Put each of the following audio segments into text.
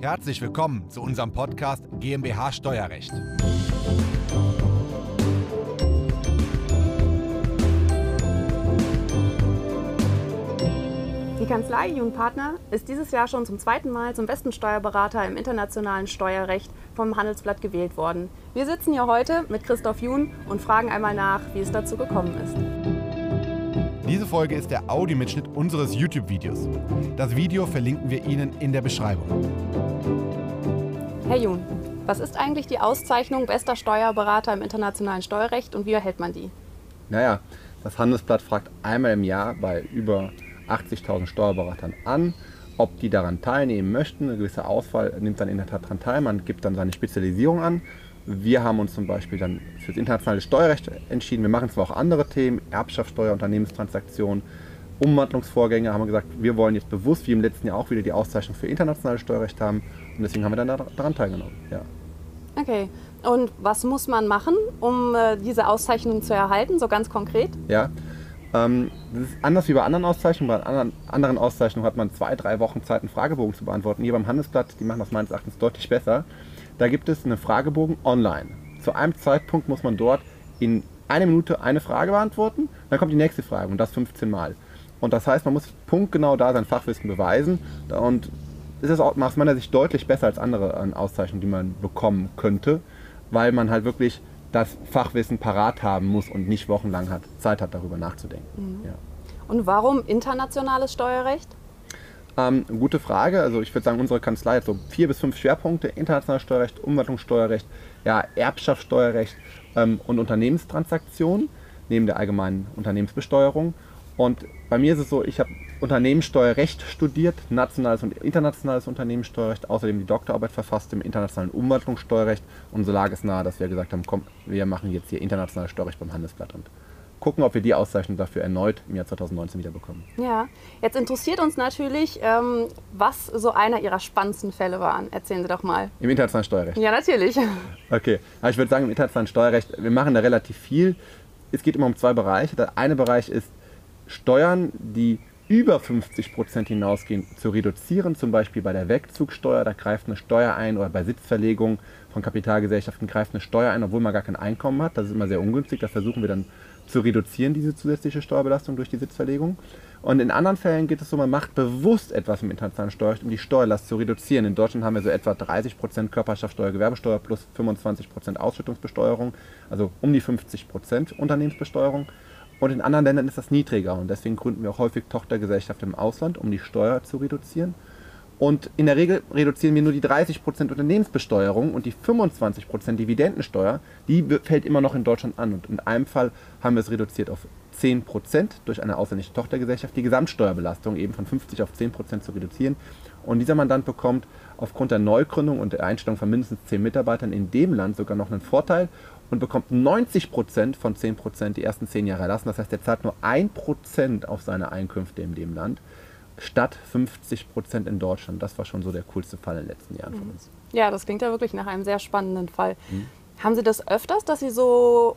Herzlich willkommen zu unserem Podcast GmbH Steuerrecht. Die Kanzlei Jun Partner ist dieses Jahr schon zum zweiten Mal zum besten Steuerberater im internationalen Steuerrecht vom Handelsblatt gewählt worden. Wir sitzen hier heute mit Christoph Jun und fragen einmal nach, wie es dazu gekommen ist. Diese Folge ist der Audiomitschnitt unseres YouTube-Videos. Das Video verlinken wir Ihnen in der Beschreibung. Herr Jun, was ist eigentlich die Auszeichnung bester Steuerberater im internationalen Steuerrecht und wie erhält man die? Naja, das Handelsblatt fragt einmal im Jahr bei über 80.000 Steuerberatern an, ob die daran teilnehmen möchten. Eine gewisse Auswahl nimmt dann in der Tat daran teil. Man gibt dann seine Spezialisierung an. Wir haben uns zum Beispiel dann für das internationale Steuerrecht entschieden. Wir machen zwar auch andere Themen, Erbschaftssteuer, Unternehmenstransaktionen, Umwandlungsvorgänge, haben wir gesagt, wir wollen jetzt bewusst, wie im letzten Jahr auch wieder die Auszeichnung für internationales Steuerrecht haben. Und deswegen haben wir dann daran teilgenommen. Ja. Okay. Und was muss man machen, um äh, diese Auszeichnung zu erhalten, so ganz konkret? Ja, ähm, das ist anders wie bei anderen Auszeichnungen. Bei anderen, anderen Auszeichnungen hat man zwei, drei Wochen Zeit, einen Fragebogen zu beantworten. Hier beim Handelsblatt, die machen das meines Erachtens deutlich besser. Da gibt es einen Fragebogen online. Zu einem Zeitpunkt muss man dort in einer Minute eine Frage beantworten, dann kommt die nächste Frage und das 15 Mal. Und das heißt, man muss punktgenau da sein Fachwissen beweisen und ist es aus meiner Sicht deutlich besser als andere äh, Auszeichnungen, die man bekommen könnte, weil man halt wirklich das Fachwissen parat haben muss und nicht wochenlang hat, Zeit hat, darüber nachzudenken. Mhm. Ja. Und warum internationales Steuerrecht? Ähm, gute Frage. Also ich würde sagen, unsere Kanzlei hat so vier bis fünf Schwerpunkte. Internationales Steuerrecht, Umwandlungssteuerrecht, ja, Erbschaftssteuerrecht ähm, und Unternehmenstransaktionen neben der allgemeinen Unternehmensbesteuerung. Und bei mir ist es so, ich habe Unternehmenssteuerrecht studiert, nationales und internationales Unternehmenssteuerrecht, außerdem die Doktorarbeit verfasst im internationalen Umwandlungssteuerrecht. Und so lag es nahe, dass wir gesagt haben, komm, wir machen jetzt hier internationales Steuerrecht beim Handelsblatt und gucken, ob wir die Auszeichnung dafür erneut im Jahr 2019 wieder bekommen. Ja, jetzt interessiert uns natürlich, ähm, was so einer Ihrer spannendsten Fälle waren. Erzählen Sie doch mal. Im internationalen Steuerrecht? Ja, natürlich. Okay, also ich würde sagen, im internationalen Steuerrecht, wir machen da relativ viel. Es geht immer um zwei Bereiche. Der eine Bereich ist Steuern, die über 50 Prozent hinausgehen, zu reduzieren, zum Beispiel bei der Wegzugsteuer, da greift eine Steuer ein oder bei Sitzverlegung von Kapitalgesellschaften greift eine Steuer ein, obwohl man gar kein Einkommen hat. Das ist immer sehr ungünstig. Das versuchen wir dann zu reduzieren, diese zusätzliche Steuerbelastung durch die Sitzverlegung. Und in anderen Fällen geht es so, man macht bewusst etwas im internationalen Steuerrecht, um die Steuerlast zu reduzieren. In Deutschland haben wir so etwa 30% Körperschaftssteuer, Gewerbesteuer plus 25% Ausschüttungsbesteuerung, also um die 50% Unternehmensbesteuerung. Und in anderen Ländern ist das niedriger und deswegen gründen wir auch häufig Tochtergesellschaften im Ausland, um die Steuer zu reduzieren. Und in der Regel reduzieren wir nur die 30% Unternehmensbesteuerung und die 25% Dividendensteuer, die fällt immer noch in Deutschland an. Und in einem Fall haben wir es reduziert auf 10% durch eine ausländische Tochtergesellschaft, die Gesamtsteuerbelastung eben von 50 auf 10% zu reduzieren. Und dieser Mandant bekommt aufgrund der Neugründung und der Einstellung von mindestens 10 Mitarbeitern in dem Land sogar noch einen Vorteil und bekommt 90% von 10% die ersten 10 Jahre erlassen. Das heißt, er zahlt nur 1% auf seine Einkünfte in dem Land, statt 50% in Deutschland. Das war schon so der coolste Fall in den letzten Jahren von uns. Ja, das klingt ja wirklich nach einem sehr spannenden Fall. Mhm. Haben Sie das öfters, dass Sie so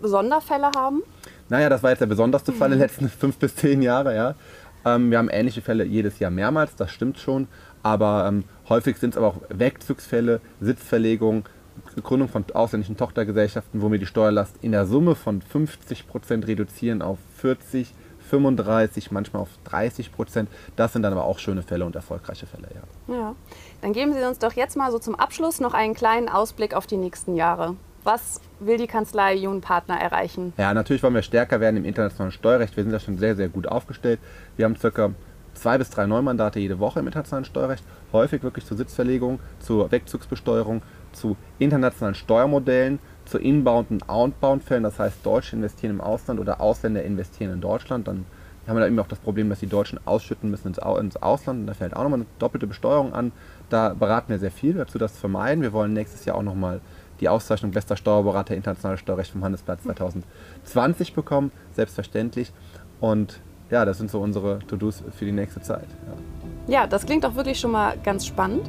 Sonderfälle haben? Naja, das war jetzt der besonderste Fall in den letzten 5 bis 10 Jahren. Ja. Ähm, wir haben ähnliche Fälle jedes Jahr mehrmals, das stimmt schon. Aber ähm, häufig sind es aber auch Wegzugsfälle, Sitzverlegungen, Gründung von ausländischen Tochtergesellschaften, wo wir die Steuerlast in der Summe von 50 Prozent reduzieren auf 40, 35, manchmal auf 30 Prozent. Das sind dann aber auch schöne Fälle und erfolgreiche Fälle, ja. Ja, dann geben Sie uns doch jetzt mal so zum Abschluss noch einen kleinen Ausblick auf die nächsten Jahre. Was will die Kanzlei Jun Partner erreichen? Ja, natürlich wollen wir stärker werden im internationalen Steuerrecht. Wir sind da schon sehr, sehr gut aufgestellt. Wir haben circa zwei bis drei Neumandate jede Woche im internationalen Steuerrecht, häufig wirklich zur Sitzverlegung, zur Wegzugsbesteuerung, zu internationalen Steuermodellen, zu Inbound- und Outbound-Fällen, das heißt Deutsche investieren im Ausland oder Ausländer investieren in Deutschland, dann haben wir da eben auch das Problem, dass die Deutschen ausschütten müssen ins, Ausland und da fällt auch nochmal eine doppelte Besteuerung an. Da beraten wir sehr viel dazu, das zu vermeiden. Wir wollen nächstes Jahr auch nochmal die Auszeichnung Bester Steuerberater Internationales Steuerrecht vom Handelsblatt 2020 bekommen, selbstverständlich. Und ja, das sind so unsere To-Dos für die nächste Zeit. Ja. ja, das klingt auch wirklich schon mal ganz spannend.